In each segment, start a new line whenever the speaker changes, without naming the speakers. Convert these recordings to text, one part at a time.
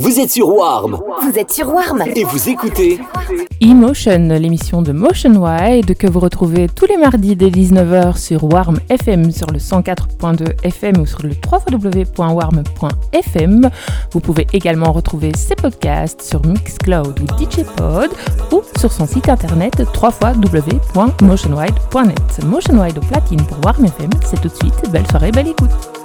Vous êtes sur Warm
Vous êtes sur Warm
et vous écoutez
Emotion, l'émission de Motion Wide que vous retrouvez tous les mardis dès 19h sur Warm FM sur le 104.2 FM ou sur le www.warm.fm. Vous pouvez également retrouver ses podcasts sur Mixcloud ou DJPod ou sur son site internet www.motionwide.net. Motion Wide au platine pour Warm FM, c'est tout de suite. Belle soirée, belle écoute.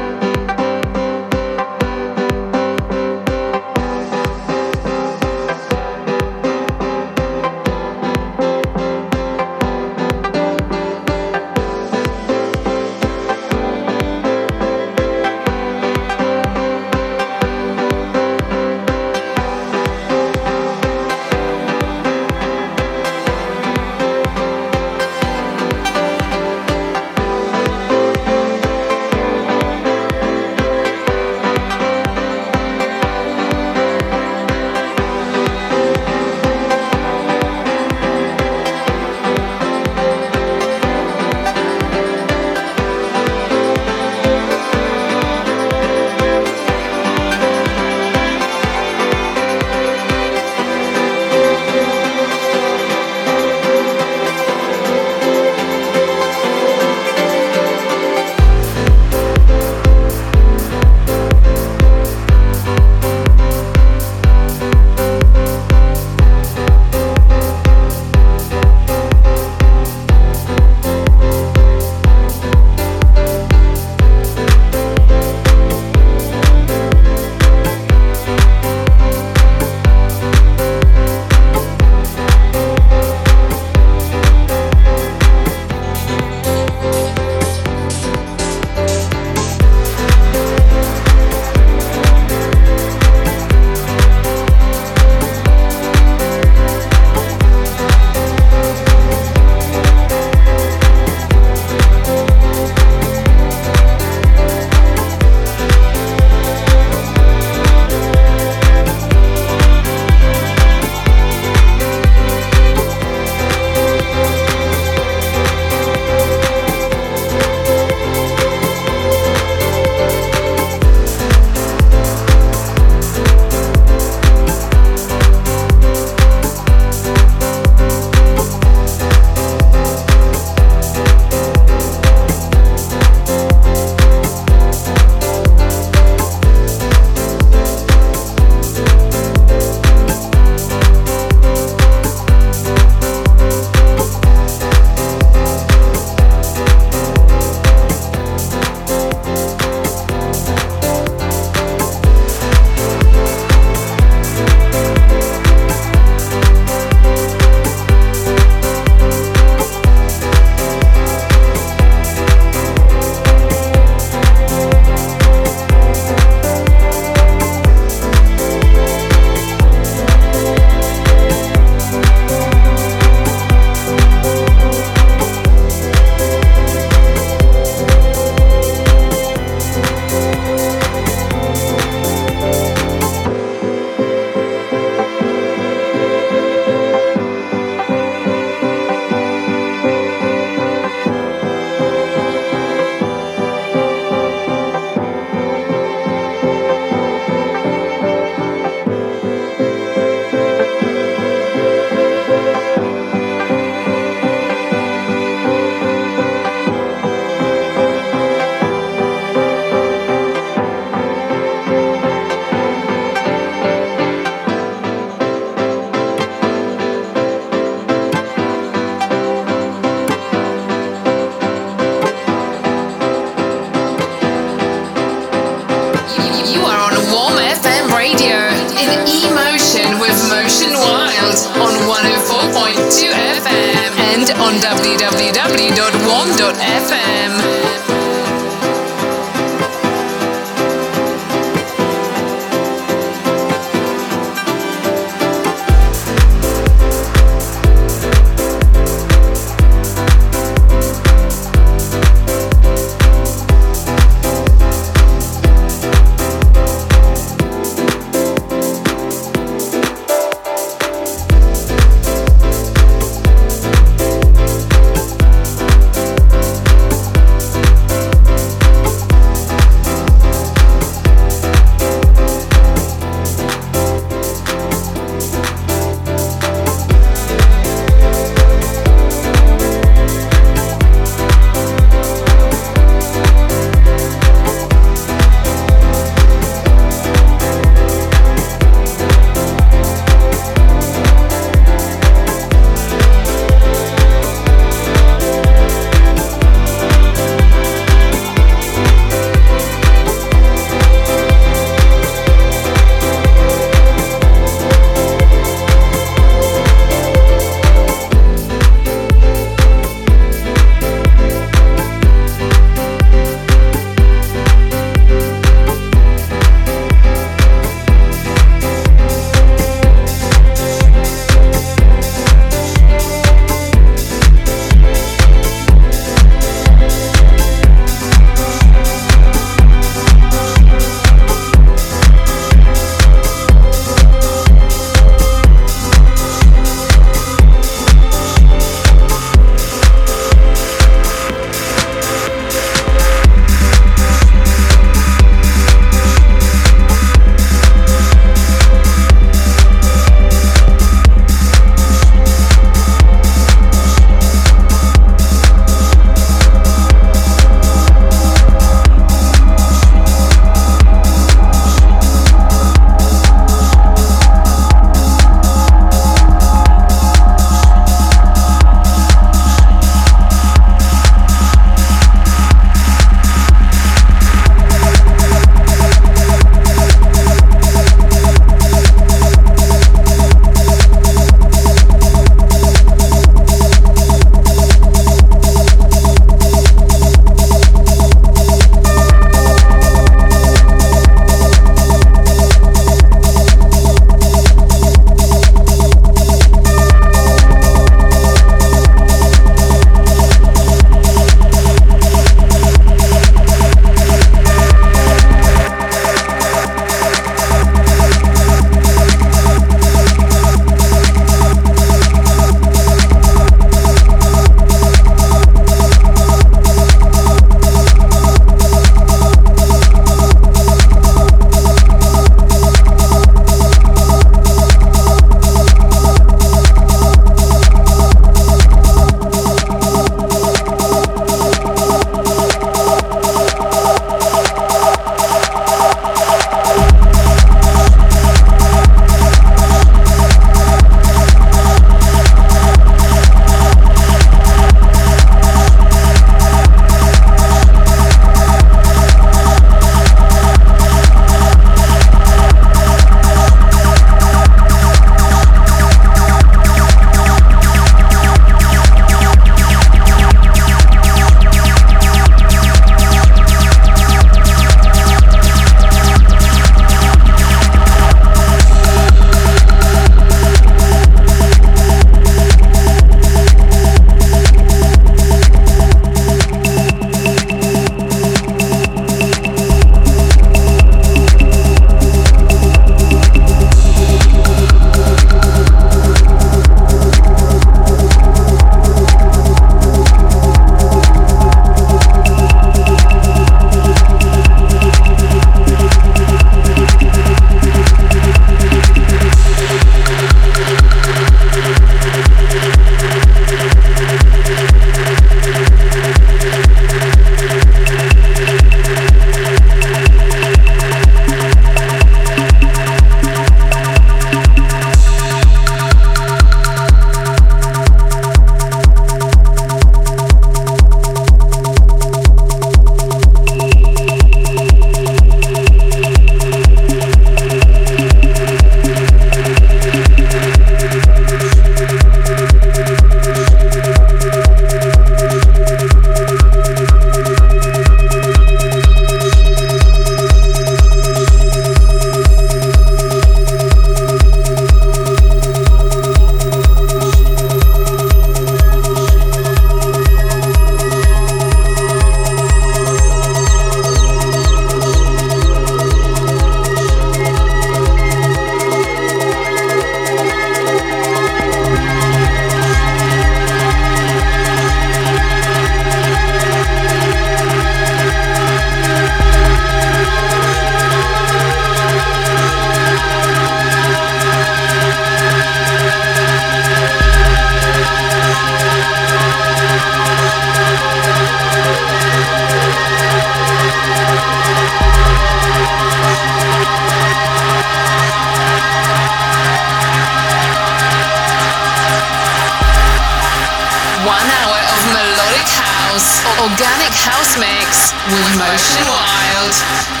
Mix with Motion Wild.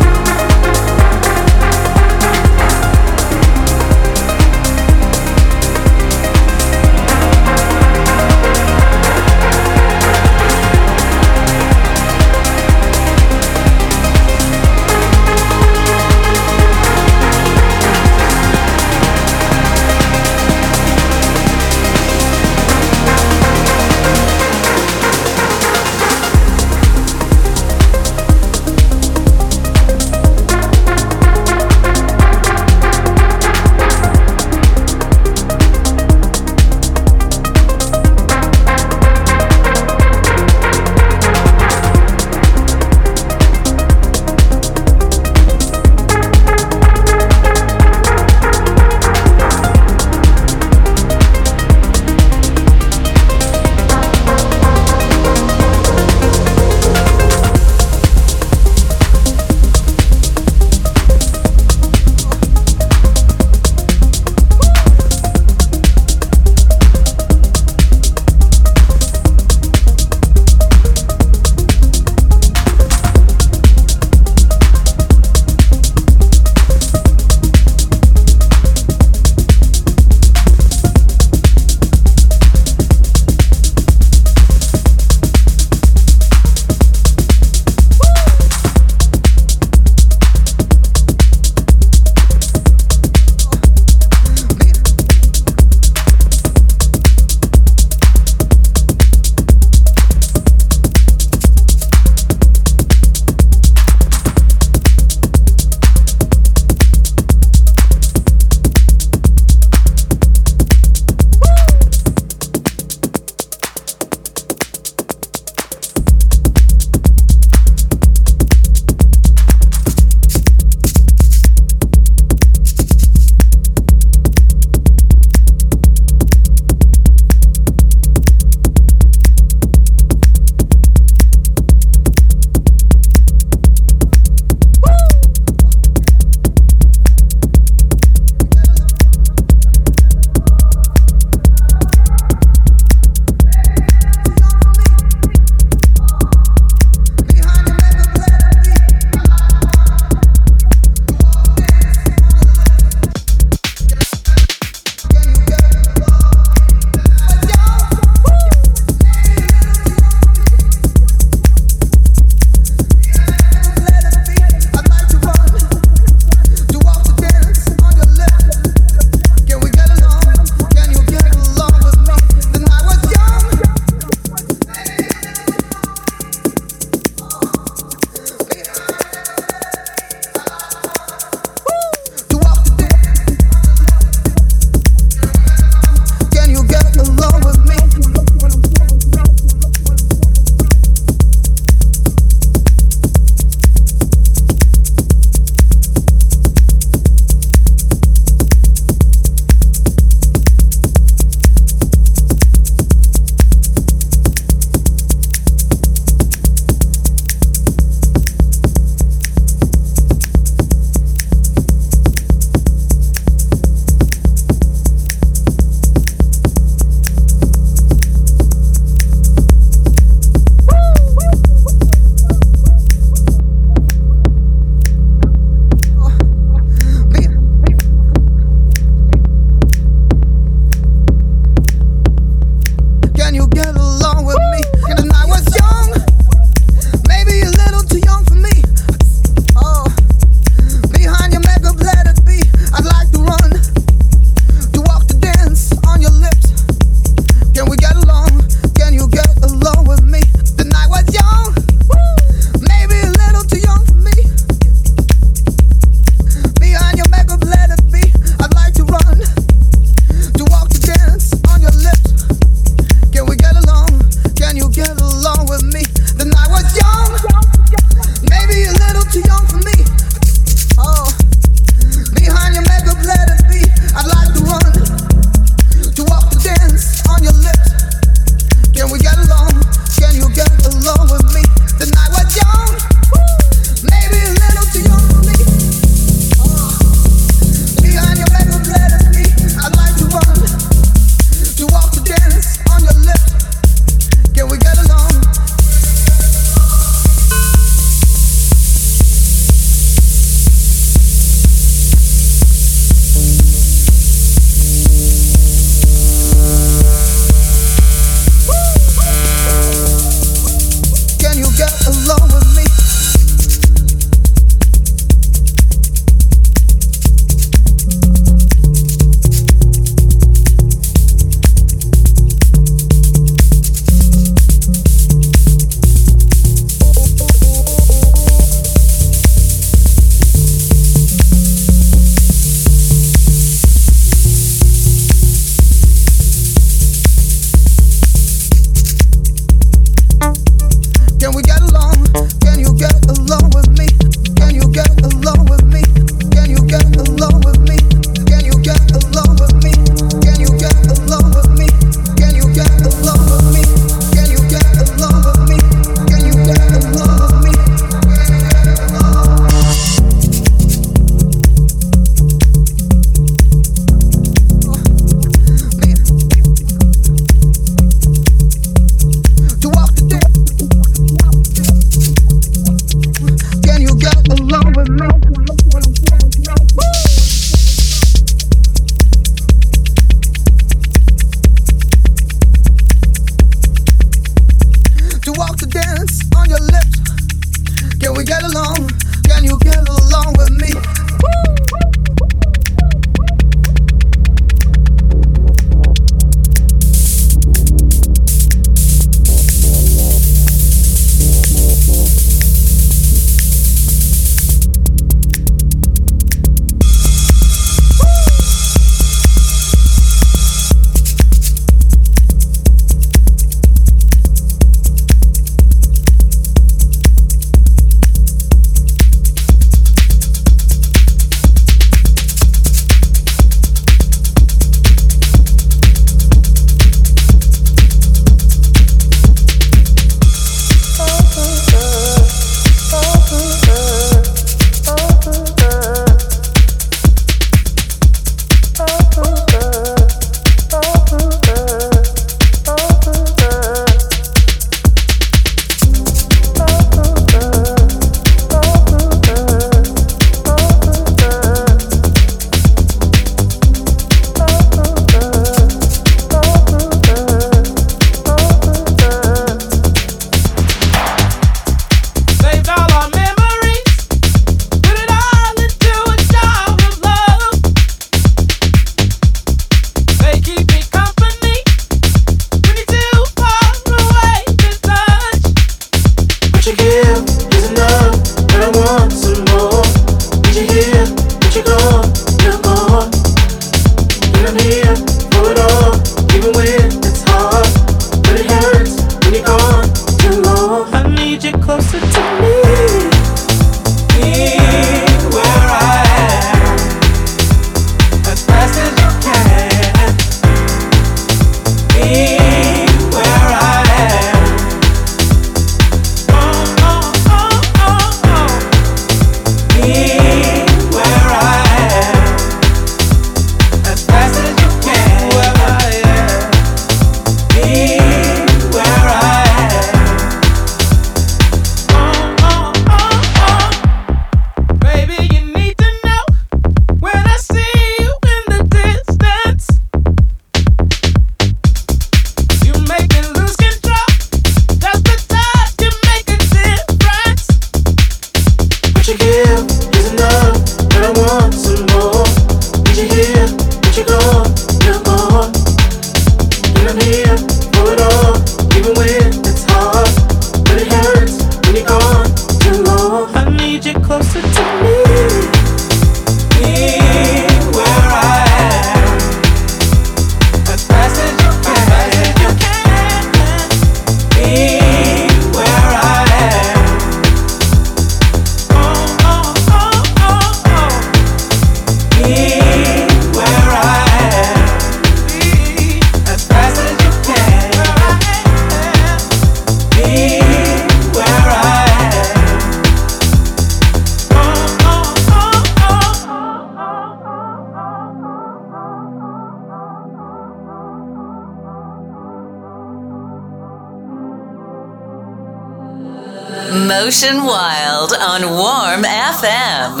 On Warm FM.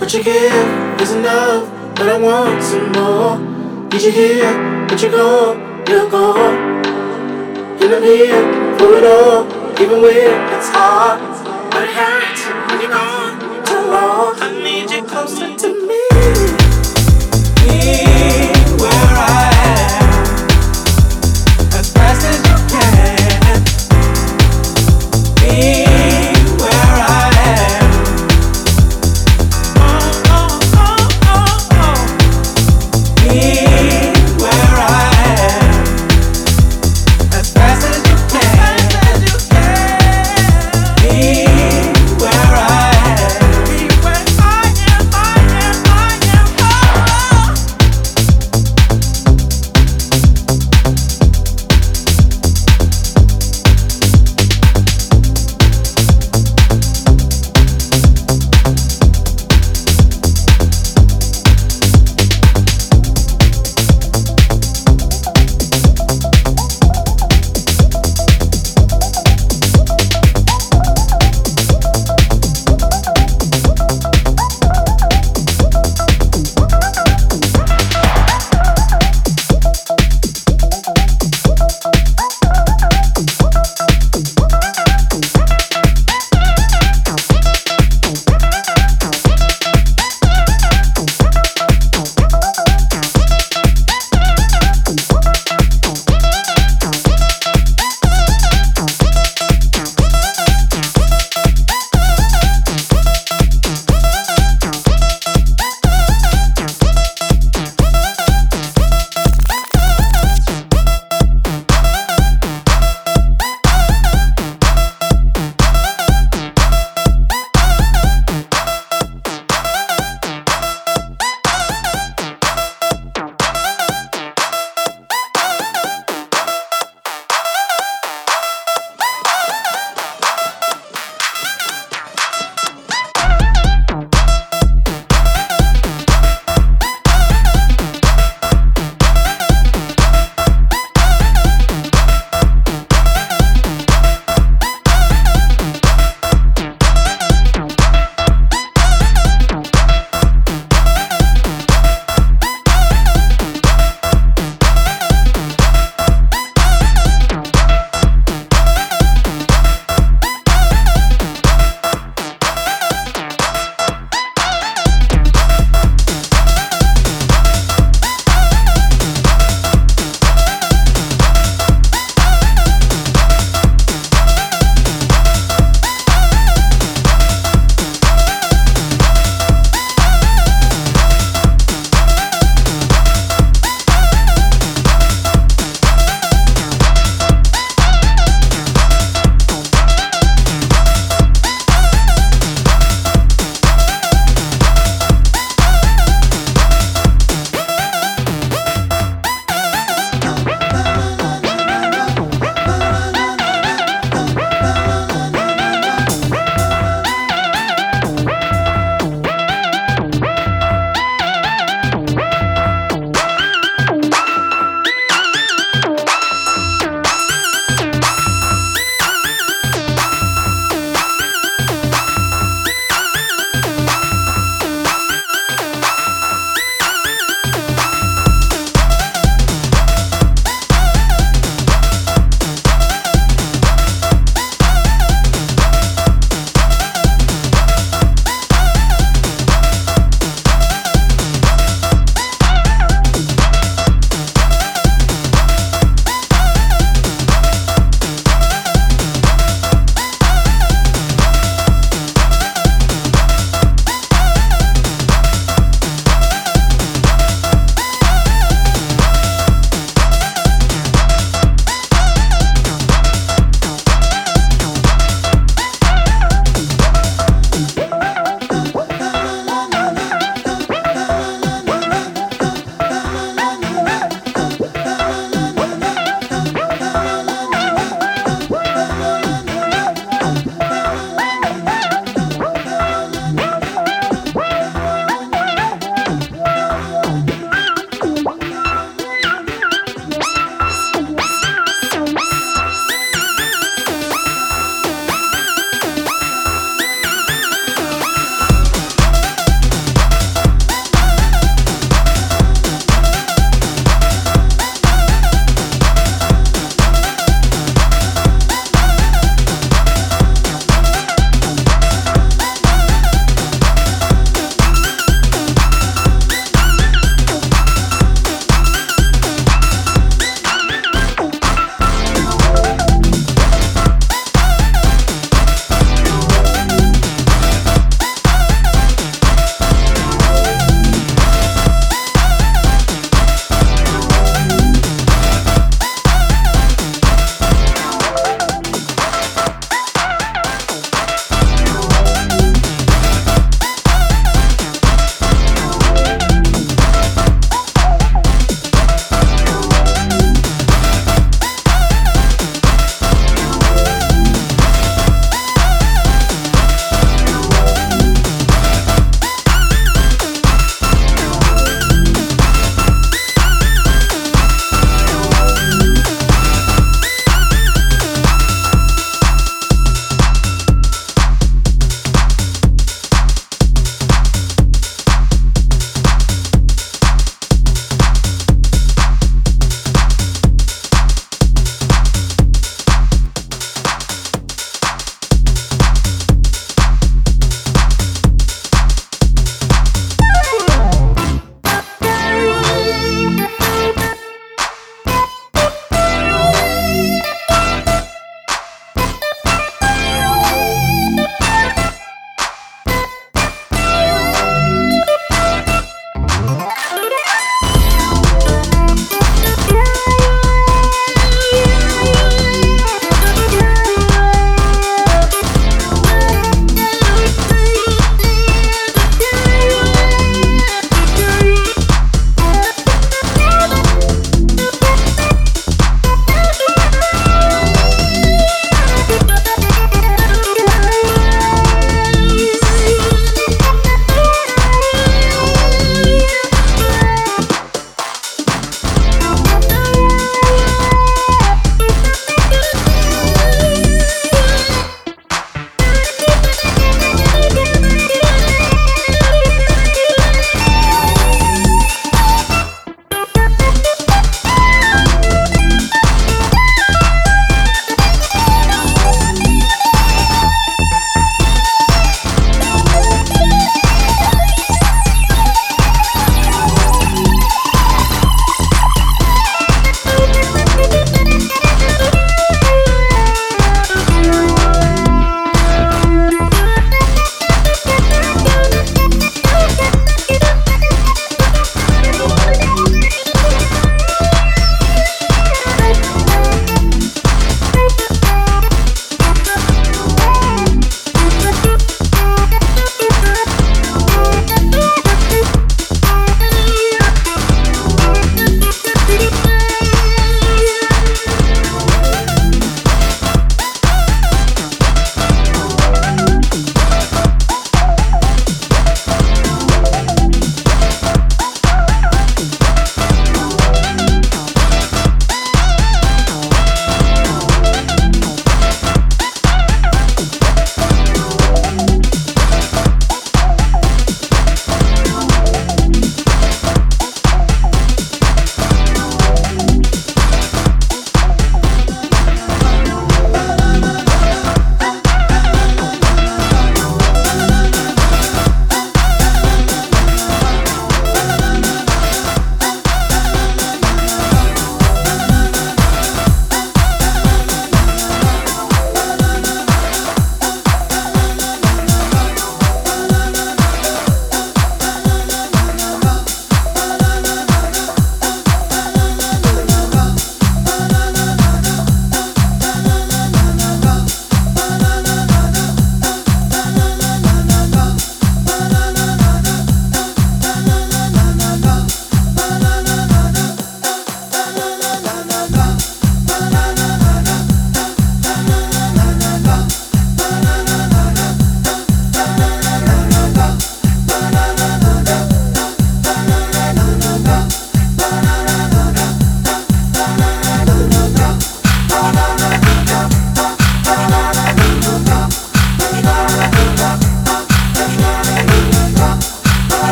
What you give is enough, but I want some more. Did you hear? But you go, you're gone. And I'm here for it all, even when it's hard. But it hurts when you're gone too long. I need you closer to me.